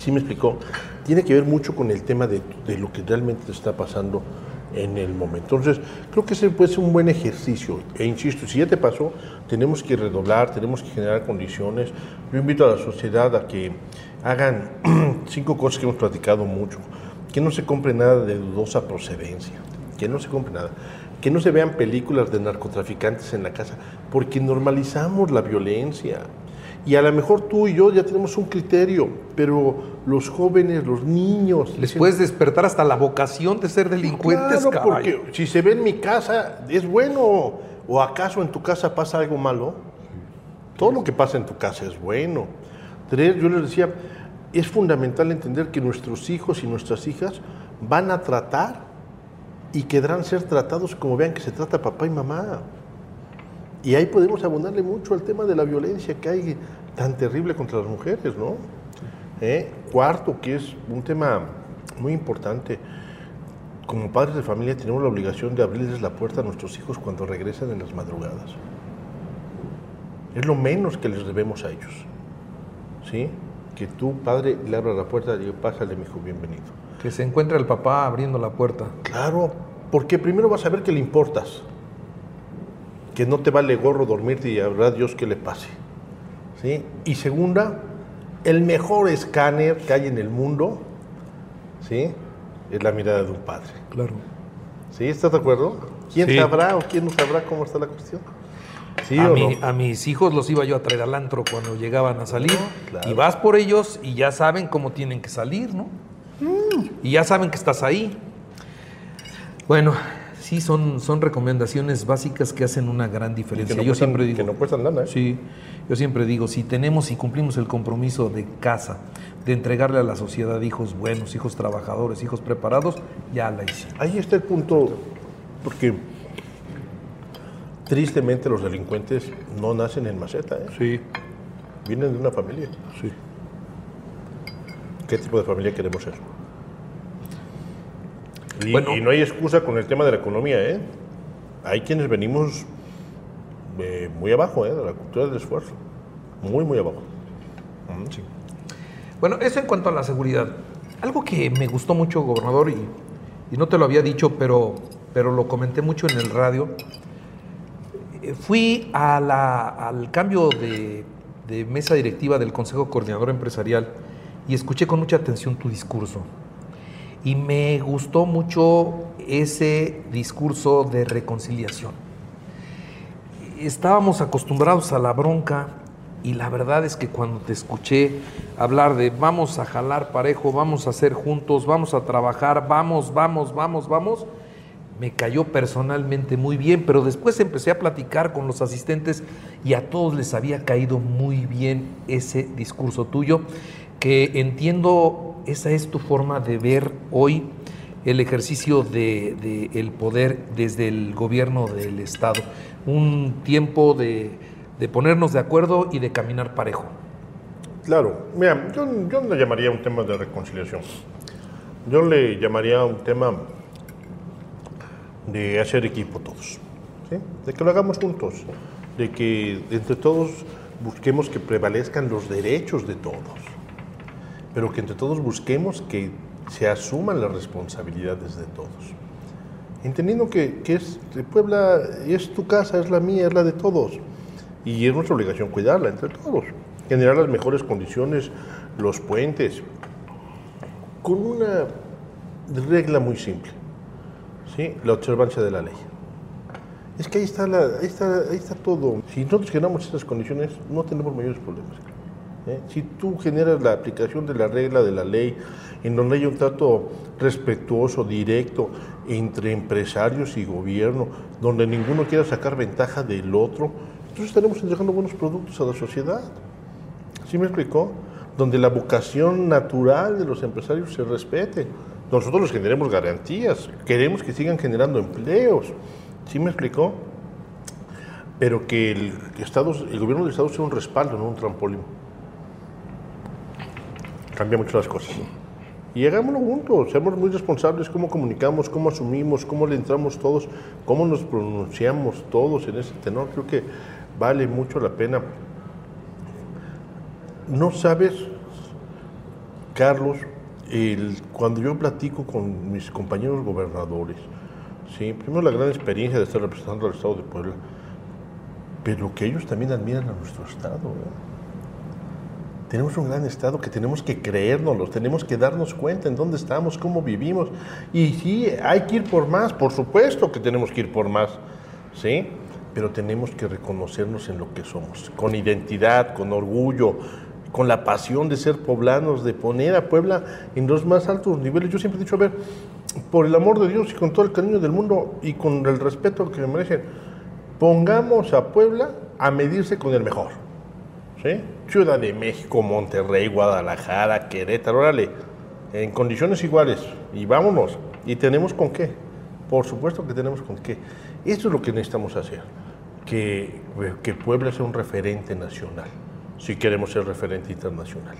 ¿Sí me explicó? Tiene que ver mucho con el tema de, de lo que realmente te está pasando en el momento. Entonces, creo que ese puede ser un buen ejercicio. E insisto, si ya te pasó, tenemos que redoblar, tenemos que generar condiciones. Yo invito a la sociedad a que hagan cinco cosas que hemos platicado mucho. Que no se compre nada de dudosa procedencia, que no se compre nada. Que no se vean películas de narcotraficantes en la casa, porque normalizamos la violencia. Y a lo mejor tú y yo ya tenemos un criterio, pero los jóvenes, los niños... Les puedes despertar hasta la vocación de ser delincuentes, Claro, caballo. porque si se ve en mi casa, ¿es bueno? ¿O acaso en tu casa pasa algo malo? Todo lo que pasa en tu casa es bueno. Tres, yo les decía, es fundamental entender que nuestros hijos y nuestras hijas van a tratar y quedarán ser tratados como vean que se trata papá y mamá. Y ahí podemos abonarle mucho al tema de la violencia que hay tan terrible contra las mujeres, ¿no? ¿Eh? Cuarto, que es un tema muy importante. Como padres de familia tenemos la obligación de abrirles la puerta a nuestros hijos cuando regresan en las madrugadas. Es lo menos que les debemos a ellos. ¿Sí? Que tú, padre, le abras la puerta y pásale, mi hijo, bienvenido. Que se encuentre el papá abriendo la puerta. Claro, porque primero vas a ver que le importas. Que no te vale gorro dormirte y habrá Dios que le pase. ¿Sí? Y segunda, el mejor escáner que hay en el mundo, ¿sí? Es la mirada de un padre. Claro. ¿Sí? ¿Estás de acuerdo? ¿Quién Sí. sabrá o quién no sabrá cómo está la cuestión? ¿Sí a, o mi- no? a mis hijos los iba yo a traer al antro cuando llegaban a salir. claro. Y vas por ellos y ya saben cómo tienen que salir, ¿no? Mm. Y ya saben que estás ahí. Bueno, sí, son, son recomendaciones básicas que hacen una gran diferencia. que no yo cuestan- siempre digo, Que no cuestan lana, ¿eh? Sí, yo siempre digo, si tenemos y cumplimos el compromiso de casa, de entregarle a la sociedad hijos buenos, hijos trabajadores, hijos preparados, ya la hicimos. Ahí está el punto, porque tristemente los delincuentes no nacen en maceta, ¿eh? Sí, vienen de una familia. sí. ¿Qué tipo de familia queremos ser? Y, Bueno. y no hay excusa con el tema de la economía, ¿eh? Hay quienes venimos eh, muy abajo, ¿eh? De la cultura del esfuerzo. Muy, muy abajo. Sí. Bueno, eso en cuanto a la seguridad. Algo que me gustó mucho, gobernador, y, y no te lo había dicho, pero, pero lo comenté mucho en el radio. Eh, Fui a la- al cambio de, de mesa directiva del Consejo Coordinador Empresarial y escuché con mucha atención tu discurso. Y me gustó mucho ese discurso de reconciliación. Estábamos acostumbrados a la bronca y la verdad es que cuando te escuché hablar de vamos a jalar parejo, vamos a hacer juntos, vamos a trabajar, vamos, vamos, vamos, vamos, me cayó personalmente muy bien, pero después empecé a platicar con los asistentes y a todos les había caído muy bien ese discurso tuyo, que entiendo esa es tu forma de ver hoy el ejercicio de, de el poder desde el gobierno del Estado. Un tiempo de, de ponernos de acuerdo y de caminar parejo. Claro, mira, yo, yo no le llamaría un tema de reconciliación. Yo le llamaría un tema de hacer equipo todos. De que lo hagamos juntos. De que entre todos busquemos que prevalezcan los derechos de todos. Pero que entre todos busquemos que se asuman las responsabilidades de todos. Entendiendo que, que es, Puebla es tu casa, es la mía, es la de todos. Y es nuestra obligación cuidarla entre todos. Generar las mejores condiciones, los puentes. Con una regla muy simple. ¿sí? La observancia de la ley. Es que ahí está, la, ahí está, ahí está todo. Si nosotros generamos esas condiciones, no tenemos mayores problemas. ¿Eh? Si tú generas la aplicación de la regla de la ley, en donde hay un trato respetuoso, directo, entre empresarios y gobierno, donde ninguno quiera sacar ventaja del otro, entonces estaremos entregando buenos productos a la sociedad. ¿Sí me explicó? Donde la vocación natural de los empresarios se respete. Nosotros les generemos garantías, queremos que sigan generando empleos. ¿Sí me explicó? Pero que el, Estado, el gobierno del Estado sea un respaldo, no un trampolín. Cambia mucho las cosas. Y hagámoslo juntos, seamos muy responsables cómo comunicamos, cómo asumimos, cómo le entramos todos, cómo nos pronunciamos todos en ese tenor. Creo que vale mucho la pena. No sabes Carlos, cuando yo platico con mis compañeros gobernadores, ¿sí? primero la gran experiencia de estar representando al Estado de Puebla, pero que ellos también admiran a nuestro Estado. Tenemos un gran Estado que tenemos que creérnoslo, tenemos que darnos cuenta en dónde estamos, cómo vivimos. Y sí, hay que ir por más, por supuesto que tenemos que ir por más, ¿sí? Pero tenemos que reconocernos en lo que somos, con identidad, con orgullo, con la pasión de ser poblanos, de poner a Puebla en los más altos niveles. Yo siempre he dicho, a ver, por el amor de Dios y con todo el cariño del mundo y con el respeto que me merecen, pongamos a Puebla a medirse con el mejor. ¿sí? Ciudad de México, Monterrey, Guadalajara, Querétaro, órale, en condiciones iguales. Y vámonos. ¿Y tenemos con qué? Por supuesto que tenemos con qué. Eso es lo que necesitamos hacer. Que, que Puebla sea un referente nacional, si queremos ser referente internacional.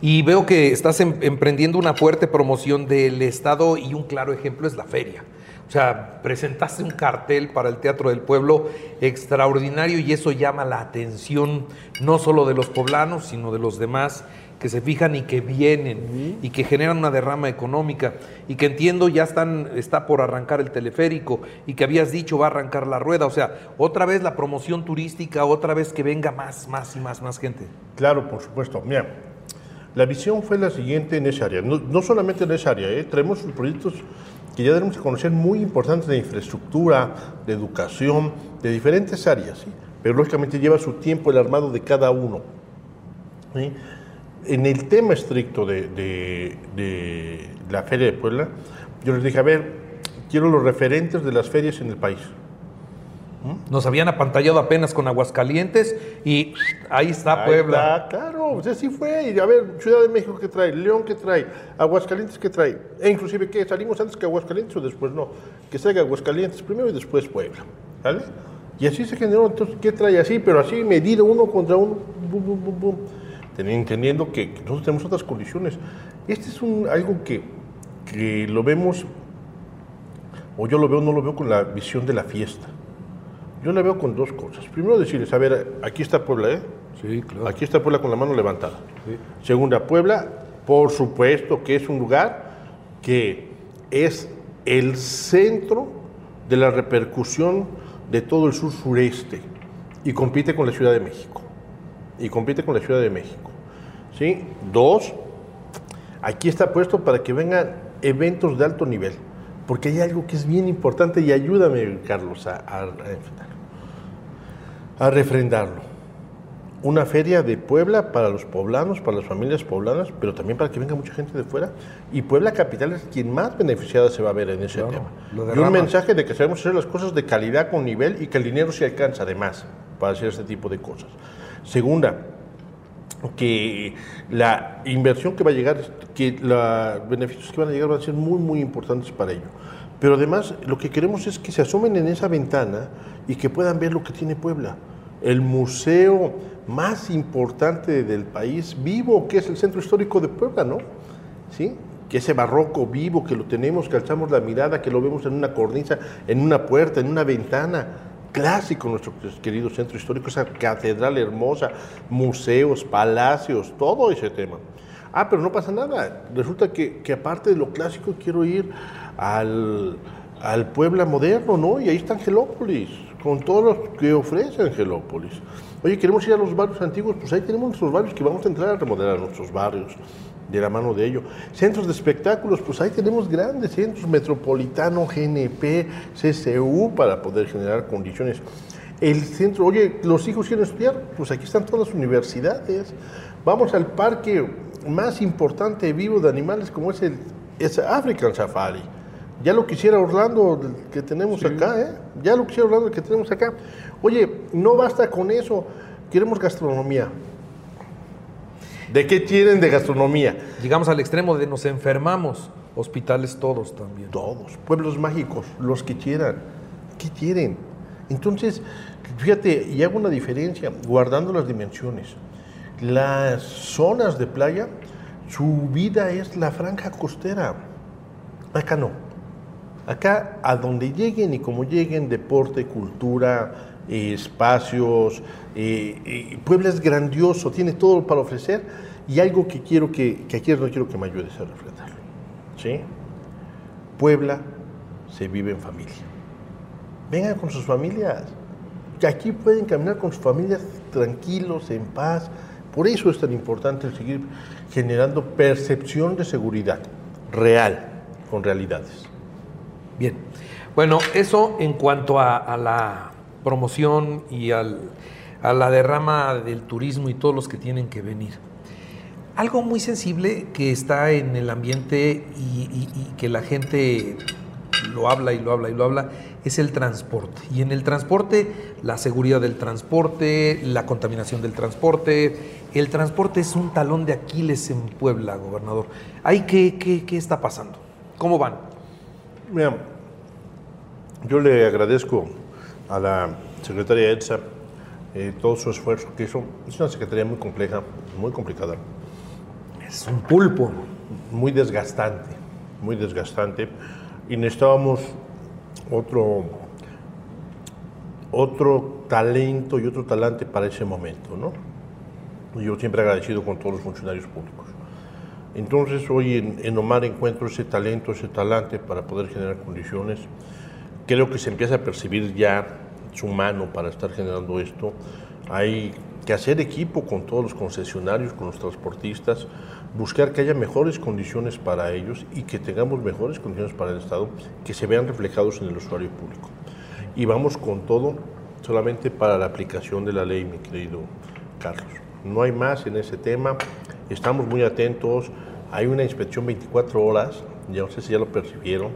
Y veo que estás em- emprendiendo una fuerte promoción del Estado y un claro ejemplo es la feria. O sea, presentaste un cartel para el Teatro del Pueblo extraordinario y eso llama la atención no solo de los poblanos, sino de los demás que se fijan y que vienen y que generan una derrama económica y que entiendo ya están está por arrancar el teleférico y que habías dicho va a arrancar la rueda, o sea, otra vez la promoción turística, otra vez que venga más, más y más, más gente. Claro, por supuesto. Mira, la visión fue la siguiente en esa área. No, no solamente en esa área, ¿eh? traemos proyectos que ya debemos de conocer muy importantes de infraestructura, de educación, de diferentes áreas. Pero lógicamente lleva su tiempo el armado de cada uno. En el tema estricto de la Feria de Puebla, yo les dije, a ver, quiero los referentes de las ferias en el país. Nos habían apantallado apenas con Aguascalientes y ahí está Ahí Puebla. está, claro, o sea, sí fue. Y a ver, Ciudad de México, ¿qué trae? León, ¿qué trae? Aguascalientes, ¿qué trae? E inclusive, ¿qué? ¿Salimos antes que Aguascalientes o después no? Que salga Aguascalientes primero y después Puebla, ¿vale? Y así se generó, entonces, ¿qué trae así? Pero así, medido uno contra uno, bum, bum, bum, Entendiendo que, que nosotros tenemos otras condiciones. Este es un, algo que, que lo vemos, o yo lo veo, no lo veo con la visión de la fiesta. Yo la veo con dos cosas. Primero decirles, a ver, aquí está Puebla, ¿eh? Sí, claro. Aquí está Puebla con la mano levantada. Segunda, Puebla, por supuesto que es un lugar que es el centro de la repercusión de todo el sur sureste y compite con la Ciudad de México. Y compite con la Ciudad de México. ¿Sí? Dos, aquí está puesto para que vengan eventos de alto nivel, porque hay algo que es bien importante y ayúdame, Carlos, a, a, a refrendarlo una feria de Puebla para los poblanos, para las familias poblanas, pero también para que venga mucha gente de fuera. Y Puebla Capital es quien más beneficiada se va a ver en ese Claro, tema. Y un mensaje de que sabemos hacer las cosas de calidad con nivel y que el dinero se alcanza además para hacer este tipo de cosas. Segunda, que la inversión que va a llegar, que los beneficios que van a llegar van a ser muy, muy importantes para ello. Pero además lo que queremos es que se asomen en esa ventana y que puedan ver lo que tiene Puebla. El museo más importante del país vivo, que es el Centro Histórico de Puebla, ¿no? ¿Sí? Que ese barroco vivo, que lo tenemos, que alzamos la mirada, que lo vemos en una cornisa, en una puerta, en una ventana. Clásico nuestro querido centro histórico, esa catedral hermosa, museos, palacios, todo ese tema. Ah, pero no pasa nada. Resulta que, que aparte de lo clásico quiero ir al, al Puebla moderno, ¿no? Y ahí está Angelópolis, con todo lo que ofrece Angelópolis. Oye, queremos ir a los barrios antiguos, pues ahí tenemos nuestros barrios que vamos a entrar a remodelar nuestros barrios de la mano de ello. Centros de espectáculos, pues ahí tenemos grandes centros, Metropolitano, GNP, CCU, para poder generar condiciones. El centro, oye, los hijos quieren estudiar, pues aquí están todas las universidades. Vamos al parque más importante vivo de animales como es el es African Safari. Ya lo quisiera Orlando que tenemos acá, ¿eh? Ya lo quisiera Orlando que tenemos acá. Oye, no basta con eso, queremos gastronomía. ¿De qué tienen de gastronomía? Llegamos al extremo de nos enfermamos, hospitales todos también. Todos, pueblos mágicos, los que quieran. ¿Qué quieren? Entonces, fíjate, y hago una diferencia, guardando las dimensiones. Las zonas de playa, su vida es la franja costera. Acá no. Acá, a donde lleguen y como lleguen, deporte, cultura, eh, espacios. eh, eh, Puebla es grandioso, tiene todo para ofrecer Y algo que quiero que, que aquí no quiero que me ayudes a reflejarlo. ¿Sí? Puebla se vive en familia. Vengan con sus familias. Que aquí pueden caminar con sus familias tranquilos, en paz. Por eso es tan importante seguir generando percepción de seguridad real, con realidades. Bien. Bueno, eso en cuanto a, la promoción y al, a la derrama del turismo y todos los que tienen que venir. Algo muy sensible que está en el ambiente y, y- que la gente lo habla y lo habla y lo habla es el transporte. Y en el transporte, la seguridad del transporte, la contaminación del transporte. El transporte es un talón de Aquiles en Puebla, gobernador. ¿Ahí qué, qué, qué está pasando? ¿Cómo van? Mira, yo le agradezco a la secretaria Elsa eh, todo su esfuerzo que hizo. Es una secretaría muy compleja, muy complicada, Es un pulpo. muy desgastante, muy desgastante. Y necesitábamos otro, otro talento y otro talante para ese momento, ¿no? Yo siempre agradecido con todos los funcionarios públicos. Entonces hoy en, en Omar encuentro ese talento, ese talante para poder generar condiciones. Creo que se empieza a percibir ya su mano para estar generando esto. Hay que hacer equipo con todos los concesionarios, con los transportistas, buscar que haya mejores condiciones para ellos y que tengamos mejores condiciones para el Estado que se vean reflejados en el usuario público. Y vamos con todo solamente para la aplicación de la ley, mi querido Carlos. No hay más en ese tema. Estamos muy atentos. Hay una inspección 24 horas, ya no sé si ya lo percibieron.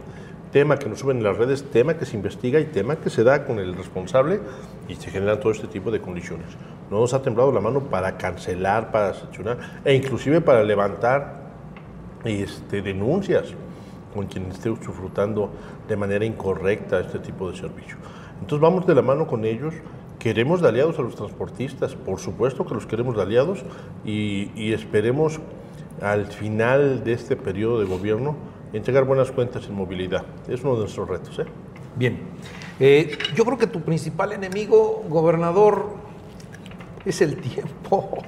Tema que nos suben en las redes, tema que se investiga y tema que se da con el responsable y se generan todo este tipo de condiciones. No nos ha temblado la mano para cancelar, para sancionar e inclusive para levantar este, denuncias con quien esté disfrutando de manera incorrecta este tipo de servicio. Entonces vamos de la mano con ellos, queremos de aliados a los transportistas, por supuesto que los queremos de aliados y, esperemos al final de este periodo de gobierno entregar buenas cuentas en movilidad. Es uno de nuestros retos. ¿eh? Bien. Eh, yo creo que tu principal enemigo, gobernador, es el tiempo.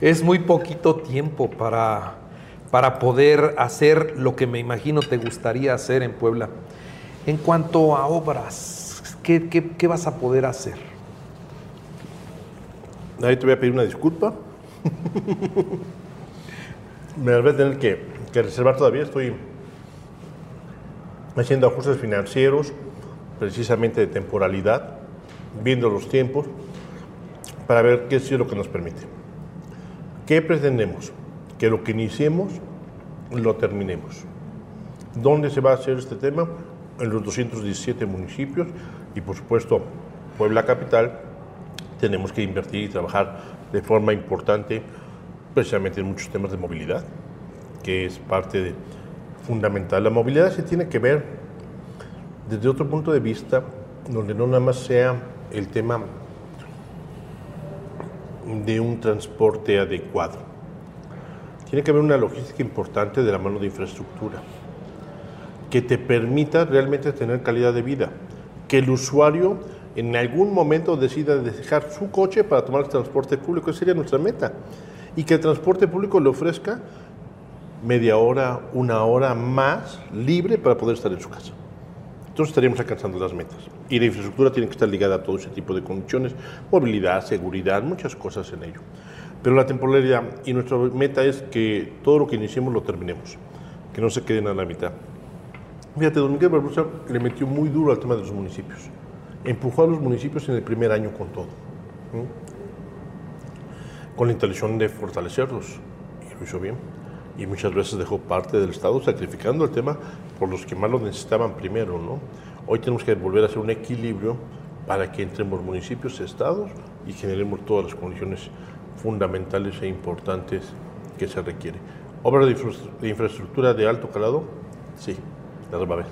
Es muy poquito tiempo para, para poder hacer lo que me imagino te gustaría hacer en Puebla. En cuanto a obras, ¿qué, qué- qué vas a poder hacer? Ahí te voy a pedir una disculpa. Me las voy a tener que, que reservar todavía. Estoy haciendo ajustes financieros, precisamente de temporalidad, viendo los tiempos, para ver qué es lo que nos permite. ¿Qué pretendemos? Que lo que iniciemos lo terminemos. ¿Dónde se va a hacer este tema? En los 217 municipios y por supuesto Puebla Capital tenemos que invertir y trabajar de forma importante precisamente en muchos temas de movilidad, que es parte fundamental. La movilidad se tiene que ver desde otro punto de vista, donde no nada más sea el tema de un transporte adecuado. Tiene que haber una logística importante de la mano de infraestructura que te permita realmente tener calidad de vida. Que el usuario en algún momento decida dejar su coche para tomar el transporte público, esa sería nuestra meta. Y que el transporte público le ofrezca media hora, una hora más libre para poder estar en su casa. Entonces estaríamos alcanzando las metas. Y la infraestructura tiene que estar ligada a todo ese tipo de condiciones, movilidad, seguridad, muchas cosas en ello. Pero la temporalidad y nuestra meta es que todo lo que iniciemos lo terminemos, que no se queden a la mitad. Fíjate, don Miguel Barbosa le metió muy duro al tema de los municipios. Empujó a los municipios en el primer año con todo. Con la intención de fortalecerlos. Y lo hizo bien. Y muchas veces dejó parte del Estado sacrificando el tema por los que más lo necesitaban primero. ¿no? Hoy tenemos que volver a hacer un equilibrio para que entremos municipios, estados y generemos todas las condiciones fundamentales e importantes que se requiere. Obras de, infra- de infraestructura de alto calado, sí, las va a haber.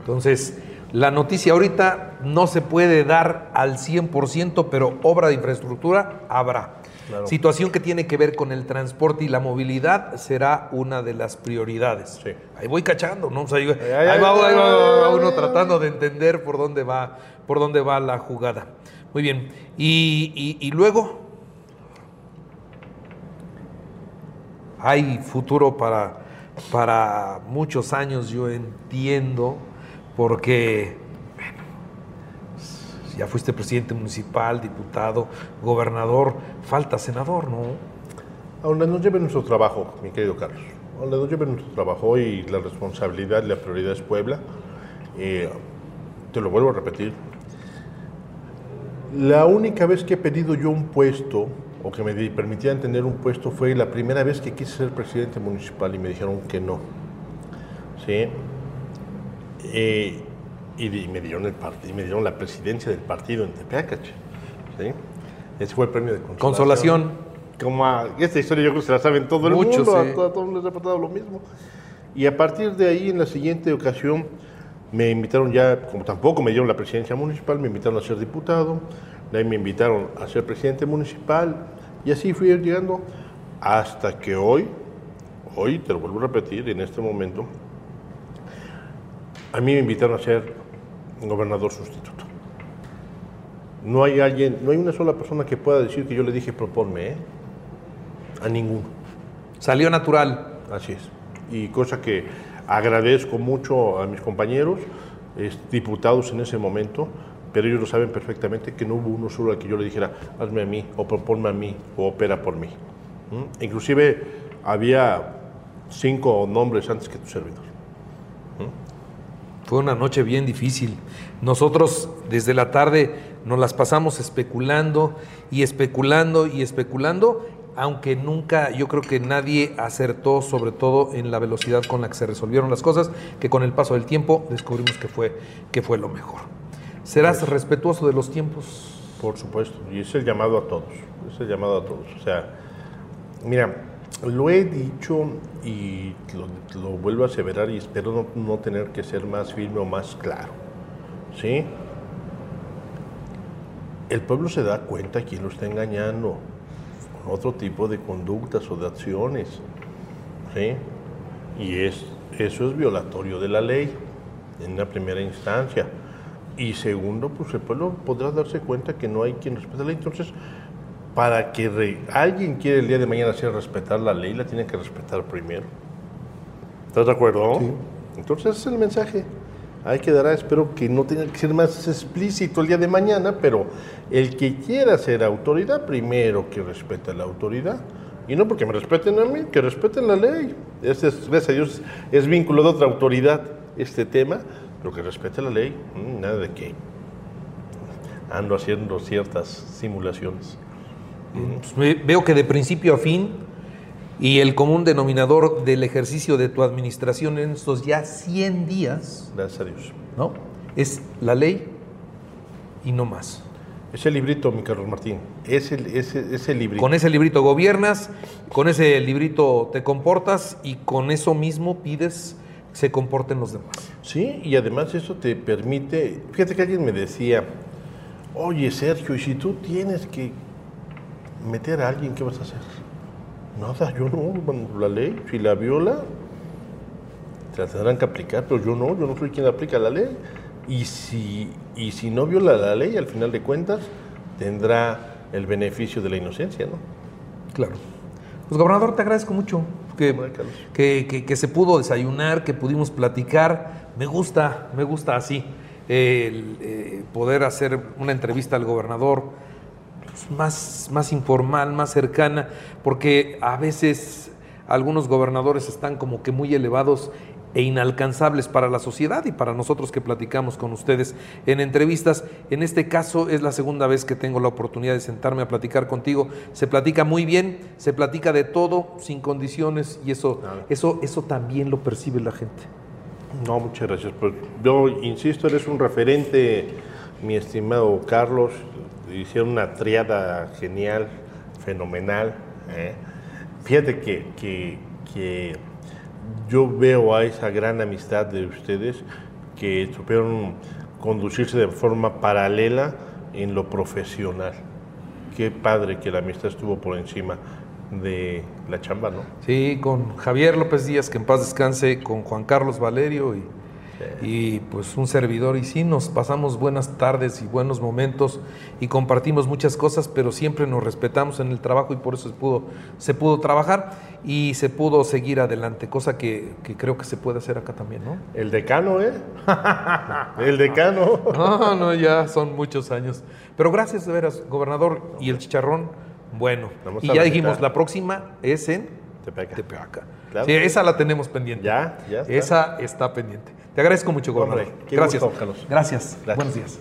Entonces, la noticia ahorita no se puede dar al 100%, pero obra de infraestructura habrá. Claro. Situación que tiene que ver con el transporte y la movilidad será una de las prioridades. Sí. Ahí voy cachando, ¿no? O sea, ahí, ay, ahí va, ay, ahí va- va ay, uno tratando de entender por dónde va, por dónde va la jugada. Muy bien. Y, y- y luego, hay futuro para, para muchos años, yo entiendo, porque bueno, ya fuiste presidente municipal, diputado, gobernador, falta senador, ¿no? A donde nos lleve nuestro trabajo, mi querido Carlos. A donde nos lleve nuestro trabajo y la responsabilidad, la prioridad es Puebla. Eh, te lo vuelvo a repetir. La única vez que he pedido yo un puesto o que me permitieran tener un puesto fue la primera vez que quise ser presidente municipal y me dijeron que no. ¿Sí? Eh, y, me dieron el y me dieron la presidencia del partido en Tepeacache. ¿Sí? Ese fue el premio de consolación. Consolación. Como a- esta historia yo creo que se la saben todo el Muchos, mundo, sí. a, to- a todos les ha pasado lo mismo. Y a partir de ahí, en la siguiente ocasión, me invitaron ya, como tampoco me dieron la presidencia municipal, me invitaron a ser diputado, de ahí me invitaron a ser presidente municipal, y así fui llegando hasta que hoy, hoy, te lo vuelvo a repetir, en este momento, a mí me invitaron a ser gobernador sustituto. No hay alguien, no hay una sola persona que pueda decir que yo le dije proponme, ¿eh? A ninguno. Salió natural. Así es. Y cosa que agradezco mucho a mis compañeros, diputados en ese momento, pero ellos lo saben perfectamente que no hubo uno solo al que yo le dijera, hazme a mí, o proponme a mí, o opera por mí. ¿Mm? Inclusive había cinco nombres antes que tu servidor. Fue una noche bien difícil. Nosotros desde la tarde nos las pasamos especulando y especulando y especulando, aunque nunca yo creo que nadie acertó sobre todo en la velocidad con la que se resolvieron las cosas, que con el paso del tiempo descubrimos que fue, que fue lo mejor. ¿Serás respetuoso de los tiempos? Por supuesto, y es el llamado a todos, es el llamado a todos. O sea, mira, lo he dicho y lo, vuelvo a aseverar y espero no, no tener que ser más firme o más claro. ¿Sí? El pueblo se da cuenta quién lo está engañando con otro tipo de conductas o de acciones. ¿Sí? Y es, eso es violatorio de la ley en una primera instancia. Y segundo, pues el pueblo podrá darse cuenta que no hay quien respete la ley. Entonces, para que re- alguien quiera el día de mañana hacer respetar la ley, la tiene que respetar primero. ¿Estás de acuerdo? Sí. Entonces, ese es el mensaje. Ahí quedará, espero que no tenga que ser más explícito el día de mañana, pero el que quiera ser autoridad, primero que respete la autoridad. Y no porque me respeten a mí, que respeten la ley. Este es, gracias a Dios, es vínculo de otra autoridad este tema, pero que respete la ley. Mm, Nada de que ando haciendo ciertas simulaciones. Pues ve- veo que de principio a fin y el común denominador del ejercicio de tu administración en estos ya 100 días, Gracias a Dios. ¿no? Es la ley y no más. Ese librito, mi Carlos Martín, ese, ese, ese librito. Con ese librito gobiernas, con ese librito te comportas y con eso mismo pides que se comporten los demás. Sí, y además eso te permite, fíjate que alguien me decía, oye Sergio, y si tú tienes que meter a alguien, ¿qué vas a hacer? Nada, yo no, la ley, si la viola, te la tendrán que aplicar, pero yo no, yo no soy quien aplica la ley. Y si, y si no viola la ley, al final de cuentas, tendrá el beneficio de la inocencia, ¿no? Claro. Pues gobernador, te agradezco mucho que, que, que- que se pudo desayunar, que pudimos platicar. Me gusta, me gusta así, el, eh, poder hacer una entrevista al gobernador pues, más, más informal, más cercana, porque a veces algunos gobernadores están como que muy elevados e inalcanzables para la sociedad y para nosotros que platicamos con ustedes en entrevistas. En este caso es la segunda vez que tengo la oportunidad de sentarme a platicar contigo. Se platica muy bien, se platica de todo, sin condiciones y eso, Nada. eso, eso también lo percibe la gente. No, muchas gracias. Pues yo insisto, eres un referente, mi estimado Carlos. Hicieron una triada genial, fenomenal. ¿eh? Fíjate que, que- que yo veo a esa gran amistad de ustedes que supieron conducirse de forma paralela en lo profesional. Qué padre que la amistad estuvo por encima de la chamba, ¿no? Sí, con Javier López Díaz, que en paz descanse, con Juan Carlos Valerio y, y pues un servidor y sí nos pasamos buenas tardes y buenos momentos y compartimos muchas cosas, pero siempre nos respetamos en el trabajo y por eso se pudo, se pudo trabajar y se pudo seguir adelante, cosa que, que creo que se puede hacer acá también, ¿no? El decano, ¿eh? el decano. No, no, ya son muchos años. Pero gracias de veras, gobernador, y el chicharrón, bueno. Vamos y ya visitar. dijimos, la próxima es en Tepeaca. Tepeaca. Claro. Sí, esa la tenemos pendiente. Ya, ya está. Esa está pendiente. Te agradezco mucho, gobernador. Hombre, Gracias. gusto, Carlos. Gracias. Gracias. Buenos días.